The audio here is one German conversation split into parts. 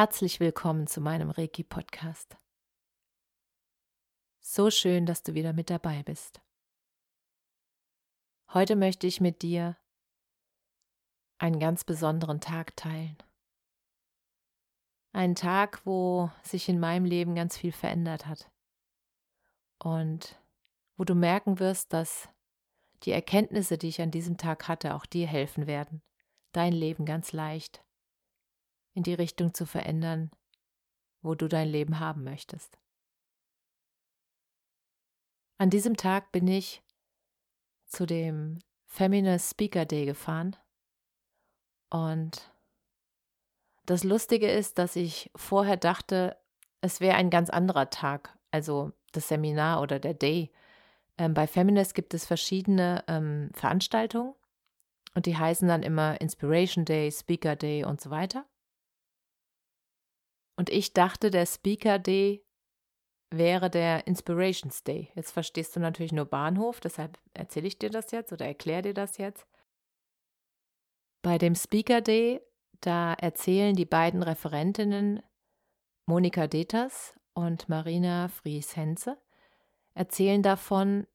Herzlich willkommen zu meinem Reiki-Podcast. So schön, dass du wieder mit dabei bist. Heute möchte ich mit dir einen ganz besonderen Tag teilen. Einen Tag, wo sich in meinem Leben ganz viel verändert hat. Und wo du merken wirst, dass die Erkenntnisse, die ich an diesem Tag hatte, auch dir helfen werden, dein Leben ganz leicht in die Richtung zu verändern, wo du dein Leben haben möchtest. An diesem Tag bin ich zu dem Feminist Speaker Day gefahren und das Lustige ist, dass ich vorher dachte, es wäre ein ganz anderer Tag, also das Seminar oder der Day. Ähm, bei Feminist gibt es verschiedene ähm, Veranstaltungen und die heißen dann immer Inspiration Day, Speaker Day und so weiter. Und ich dachte, der Speaker Day wäre der Inspirations Day. Jetzt verstehst du natürlich nur Bahnhof, deshalb erzähle ich dir das jetzt oder erkläre dir das jetzt. Bei dem Speaker Day, da erzählen die beiden Referentinnen Monika Deters und Marina Fries-Henze, erzählen davon,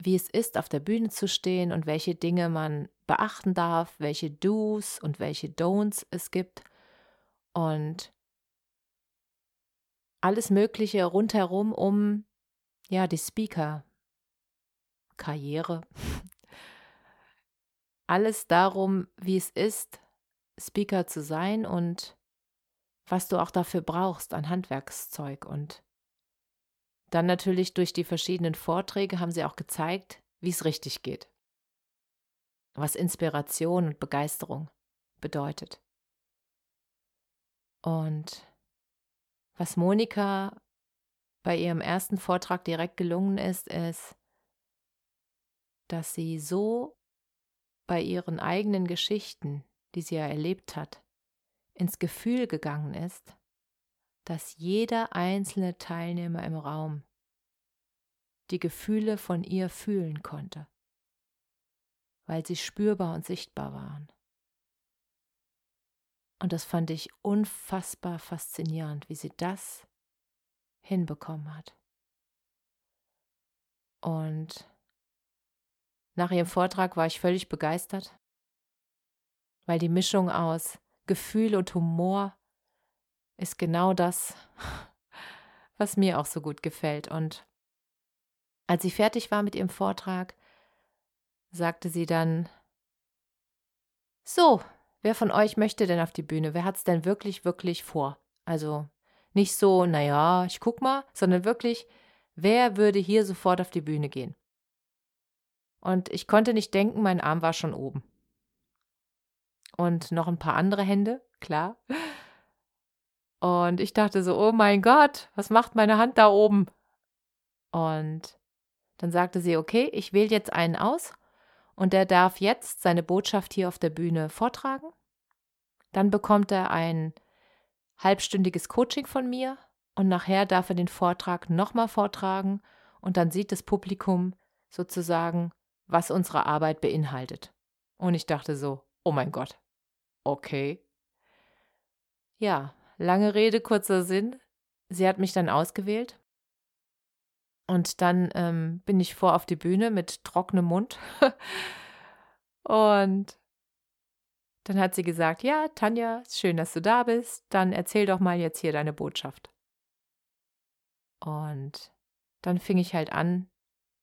wie es ist, auf der Bühne zu stehen und welche Dinge man beachten darf, welche Do's und welche Don'ts es gibt. Und alles Mögliche rundherum um ja die Speaker Karriere. Alles darum, wie es ist, Speaker zu sein und was du auch dafür brauchst an Handwerkszeug. Und dann natürlich durch die verschiedenen Vorträge haben sie auch gezeigt, wie es richtig geht. Was Inspiration und Begeisterung bedeutet. Und was Monika bei ihrem ersten Vortrag direkt gelungen ist, ist, dass sie so bei ihren eigenen Geschichten, die sie ja erlebt hat, ins Gefühl gegangen ist, dass jeder einzelne Teilnehmer im Raum die Gefühle von ihr fühlen konnte, weil sie spürbar und sichtbar waren. Und das fand ich unfassbar faszinierend, wie sie das hinbekommen hat. Und nach ihrem Vortrag war ich völlig begeistert, weil die Mischung aus Gefühl und Humor ist genau das, was mir auch so gut gefällt. Und als sie fertig war mit ihrem Vortrag, sagte sie dann, so, Wer von euch möchte denn auf die Bühne? Wer hat es denn wirklich, wirklich vor? Also nicht so, naja, ich guck mal, sondern wirklich, wer würde hier sofort auf die Bühne gehen? Und ich konnte nicht denken, mein Arm war schon oben. Und noch ein paar andere Hände, klar. Und ich dachte so, oh mein Gott, was macht meine Hand da oben? Und dann sagte sie, okay, ich wähle jetzt einen aus und der darf jetzt seine Botschaft hier auf der Bühne vortragen. Dann bekommt er ein halbstündiges Coaching von mir und nachher darf er den Vortrag nochmal vortragen und dann sieht das Publikum sozusagen, was unsere Arbeit beinhaltet. Und ich dachte so, oh mein Gott, okay. Ja, lange Rede, kurzer Sinn. Sie hat mich dann ausgewählt und dann ähm, bin ich vor auf die Bühne mit trockenem Mund. und dann hat sie gesagt, ja, Tanja, schön, dass du da bist. Dann erzähl doch mal jetzt hier deine Botschaft. Und dann fing ich halt an,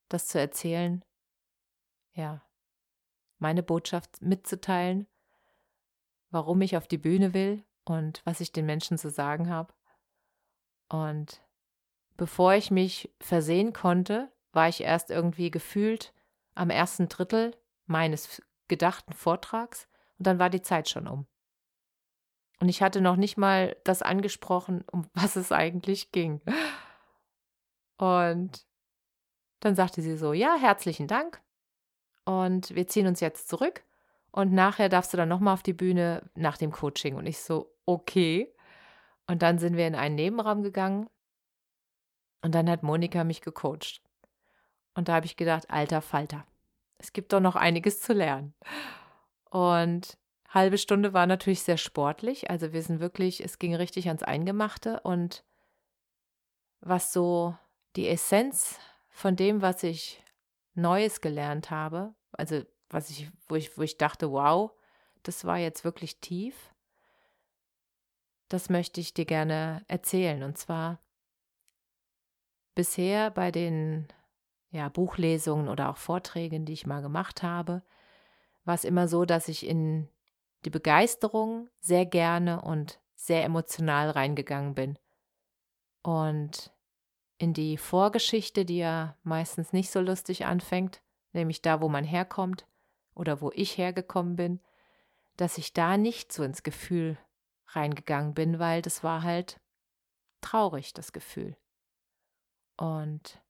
das zu erzählen. Ja, meine Botschaft mitzuteilen, warum ich auf die Bühne will und was ich den Menschen zu sagen habe. Und bevor ich mich versehen konnte, war ich erst irgendwie gefühlt am ersten Drittel meines gedachten Vortrags und dann war die Zeit schon um. Und ich hatte noch nicht mal das angesprochen, um was es eigentlich ging. Und dann sagte sie so, ja, herzlichen Dank. Und wir ziehen uns jetzt zurück. Und nachher darfst du dann nochmal auf die Bühne nach dem Coaching. Und ich so, okay. Und dann sind wir in einen Nebenraum gegangen. Und dann hat Monika mich gecoacht. Und da habe ich gedacht, alter Falter, es gibt doch noch einiges zu lernen. Und halbe Stunde war natürlich sehr sportlich. Also wir sind wirklich, es ging richtig ans Eingemachte. Und was so die Essenz von dem, was ich Neues gelernt habe, also was ich, wo ich, wo ich dachte, wow, das war jetzt wirklich tief, das möchte ich dir gerne erzählen. Und zwar bisher bei den ja, Buchlesungen oder auch Vorträgen, die ich mal gemacht habe, war es immer so, dass ich in die Begeisterung sehr gerne und sehr emotional reingegangen bin. Und in die Vorgeschichte, die ja meistens nicht so lustig anfängt, nämlich da, wo man herkommt oder wo ich hergekommen bin, dass ich da nicht so ins Gefühl reingegangen bin, weil das war halt traurig, das Gefühl. Und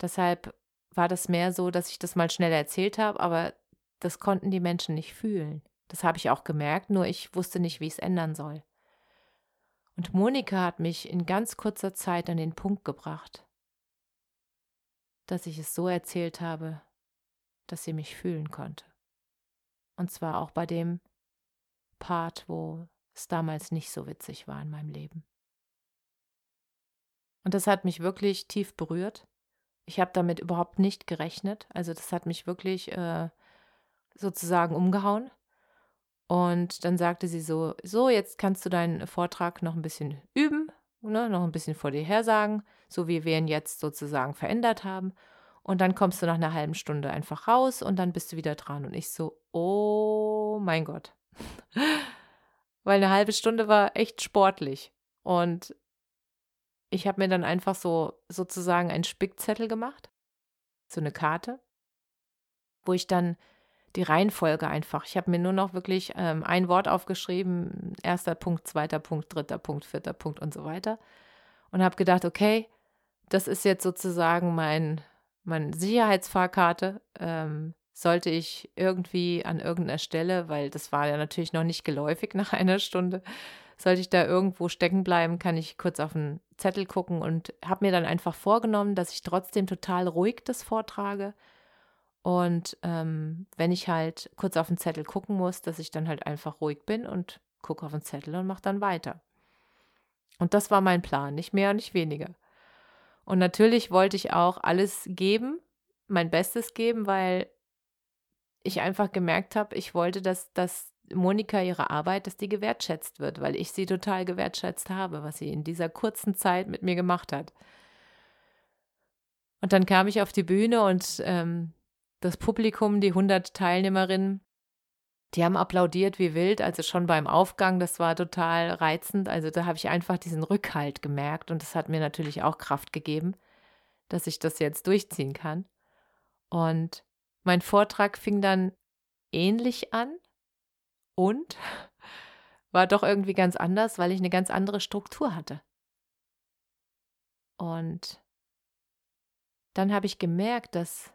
deshalb war das mehr so, dass ich das mal schnell erzählt habe, aber das konnten die Menschen nicht fühlen. Das habe ich auch gemerkt, nur ich wusste nicht, wie ich es ändern soll. Und Monika hat mich in ganz kurzer Zeit an den Punkt gebracht, dass ich es so erzählt habe, dass sie mich fühlen konnte. Und zwar auch bei dem Part, wo es damals nicht so witzig war in meinem Leben. Und das hat mich wirklich tief berührt. Ich habe damit überhaupt nicht gerechnet. Also das hat mich wirklich äh, sozusagen umgehauen. Und dann sagte sie so, so, jetzt kannst du deinen Vortrag noch ein bisschen üben, ne, noch ein bisschen vor dir her sagen, so wie wir ihn jetzt sozusagen verändert haben. Und dann kommst du nach einer halben Stunde einfach raus und dann bist du wieder dran. Und ich so, oh mein Gott. Weil eine halbe Stunde war echt sportlich. Und ich habe mir dann einfach so sozusagen einen Spickzettel gemacht, so eine Karte, wo ich dann die Reihenfolge einfach. Ich habe mir nur noch wirklich ähm, ein Wort aufgeschrieben, erster Punkt, zweiter Punkt, dritter Punkt, vierter Punkt und so weiter. Und habe gedacht, okay, das ist jetzt sozusagen mein, meine Sicherheitsfahrkarte. Ähm, sollte ich irgendwie an irgendeiner Stelle, weil das war ja natürlich noch nicht geläufig nach einer Stunde, sollte ich da irgendwo stecken bleiben, kann ich kurz auf den Zettel gucken und habe mir dann einfach vorgenommen, dass ich trotzdem total ruhig das vortrage und ähm, wenn ich halt kurz auf den Zettel gucken muss, dass ich dann halt einfach ruhig bin und gucke auf den Zettel und mache dann weiter. Und das war mein Plan, nicht mehr nicht weniger. Und natürlich wollte ich auch alles geben, mein Bestes geben, weil ich einfach gemerkt habe, ich wollte, dass, dass Monika ihre Arbeit, dass die gewertschätzt wird, weil ich sie total gewertschätzt habe, was sie in dieser kurzen Zeit mit mir gemacht hat. Und dann kam ich auf die Bühne und ähm, das Publikum, die 100 Teilnehmerinnen, die haben applaudiert wie wild, also schon beim Aufgang, das war total reizend. Also da habe ich einfach diesen Rückhalt gemerkt und das hat mir natürlich auch Kraft gegeben, dass ich das jetzt durchziehen kann. Und mein Vortrag fing dann ähnlich an und war doch irgendwie ganz anders, weil ich eine ganz andere Struktur hatte. Und dann habe ich gemerkt, dass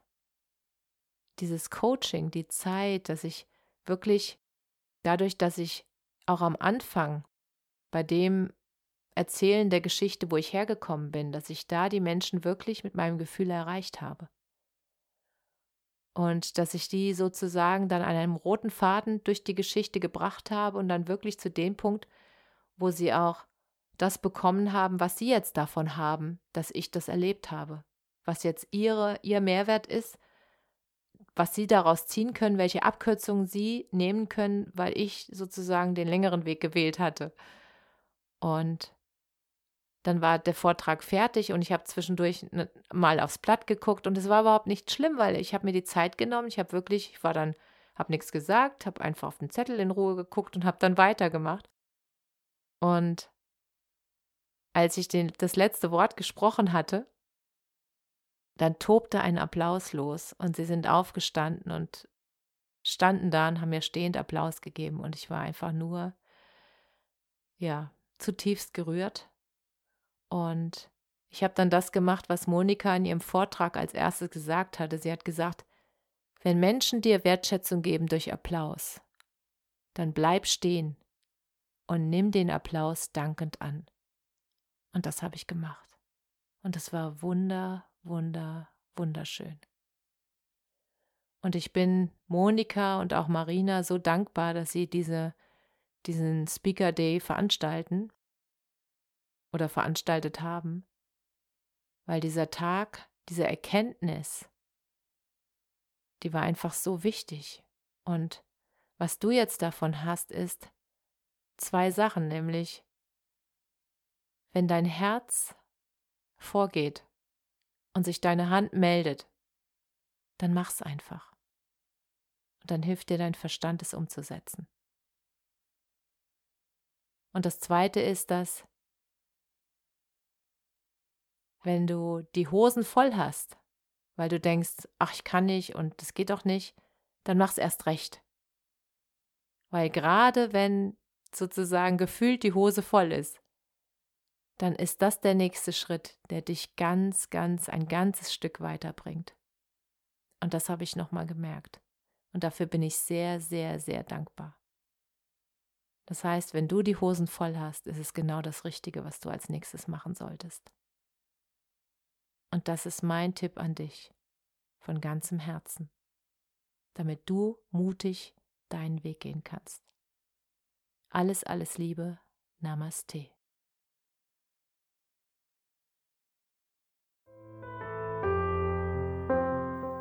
dieses Coaching, die Zeit, dass ich wirklich dadurch, dass ich auch am Anfang bei dem Erzählen der Geschichte, wo ich hergekommen bin, dass ich da die Menschen wirklich mit meinem Gefühl erreicht habe. Und dass ich die sozusagen dann an einem roten Faden durch die Geschichte gebracht habe und dann wirklich zu dem Punkt, wo sie auch das bekommen haben, was sie jetzt davon haben, dass ich das erlebt habe. Was jetzt ihre, ihr Mehrwert ist, was Sie daraus ziehen können, welche Abkürzungen Sie nehmen können, weil ich sozusagen den längeren Weg gewählt hatte. Und dann war der Vortrag fertig und ich habe zwischendurch ne, mal aufs Blatt geguckt und es war überhaupt nicht schlimm, weil ich habe mir die Zeit genommen. Ich habe wirklich, ich war dann, habe nichts gesagt, habe einfach auf den Zettel in Ruhe geguckt und habe dann weitergemacht. Und als ich den, das letzte Wort gesprochen hatte, dann tobte ein Applaus los und sie sind aufgestanden und standen da und haben mir stehend Applaus gegeben und ich war einfach nur, ja, zutiefst gerührt. Und ich habe dann das gemacht, was Monika in ihrem Vortrag als erstes gesagt hatte. Sie hat gesagt, wenn Menschen dir Wertschätzung geben durch Applaus, dann bleib stehen und nimm den Applaus dankend an. Und das habe ich gemacht. Und es war wunder, wunder, wunderschön. Und ich bin Monika und auch Marina so dankbar, dass sie diese, diesen Speaker Day veranstalten oder veranstaltet haben, weil dieser Tag, diese Erkenntnis, die war einfach so wichtig. Und was du jetzt davon hast, ist zwei Sachen, nämlich wenn dein Herz vorgeht und sich deine Hand meldet, dann mach's einfach. Und dann hilft dir dein Verstand, es umzusetzen. Und das Zweite ist, dass wenn du die Hosen voll hast, weil du denkst, ach, ich kann nicht und das geht doch nicht, dann mach's erst recht. Weil gerade wenn sozusagen gefühlt die Hose voll ist, dann ist das der nächste Schritt, der dich ganz, ganz, ein ganzes Stück weiterbringt. Und das habe ich nochmal gemerkt. Und dafür bin ich sehr, sehr, sehr dankbar. Das heißt, wenn du die Hosen voll hast, ist es genau das Richtige, was du als nächstes machen solltest. Und das ist mein Tipp an dich, von ganzem Herzen, damit du mutig deinen Weg gehen kannst. Alles, alles Liebe, Namaste.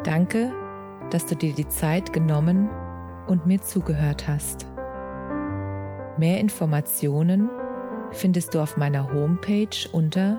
Danke, dass du dir die Zeit genommen und mir zugehört hast. Mehr Informationen findest du auf meiner Homepage unter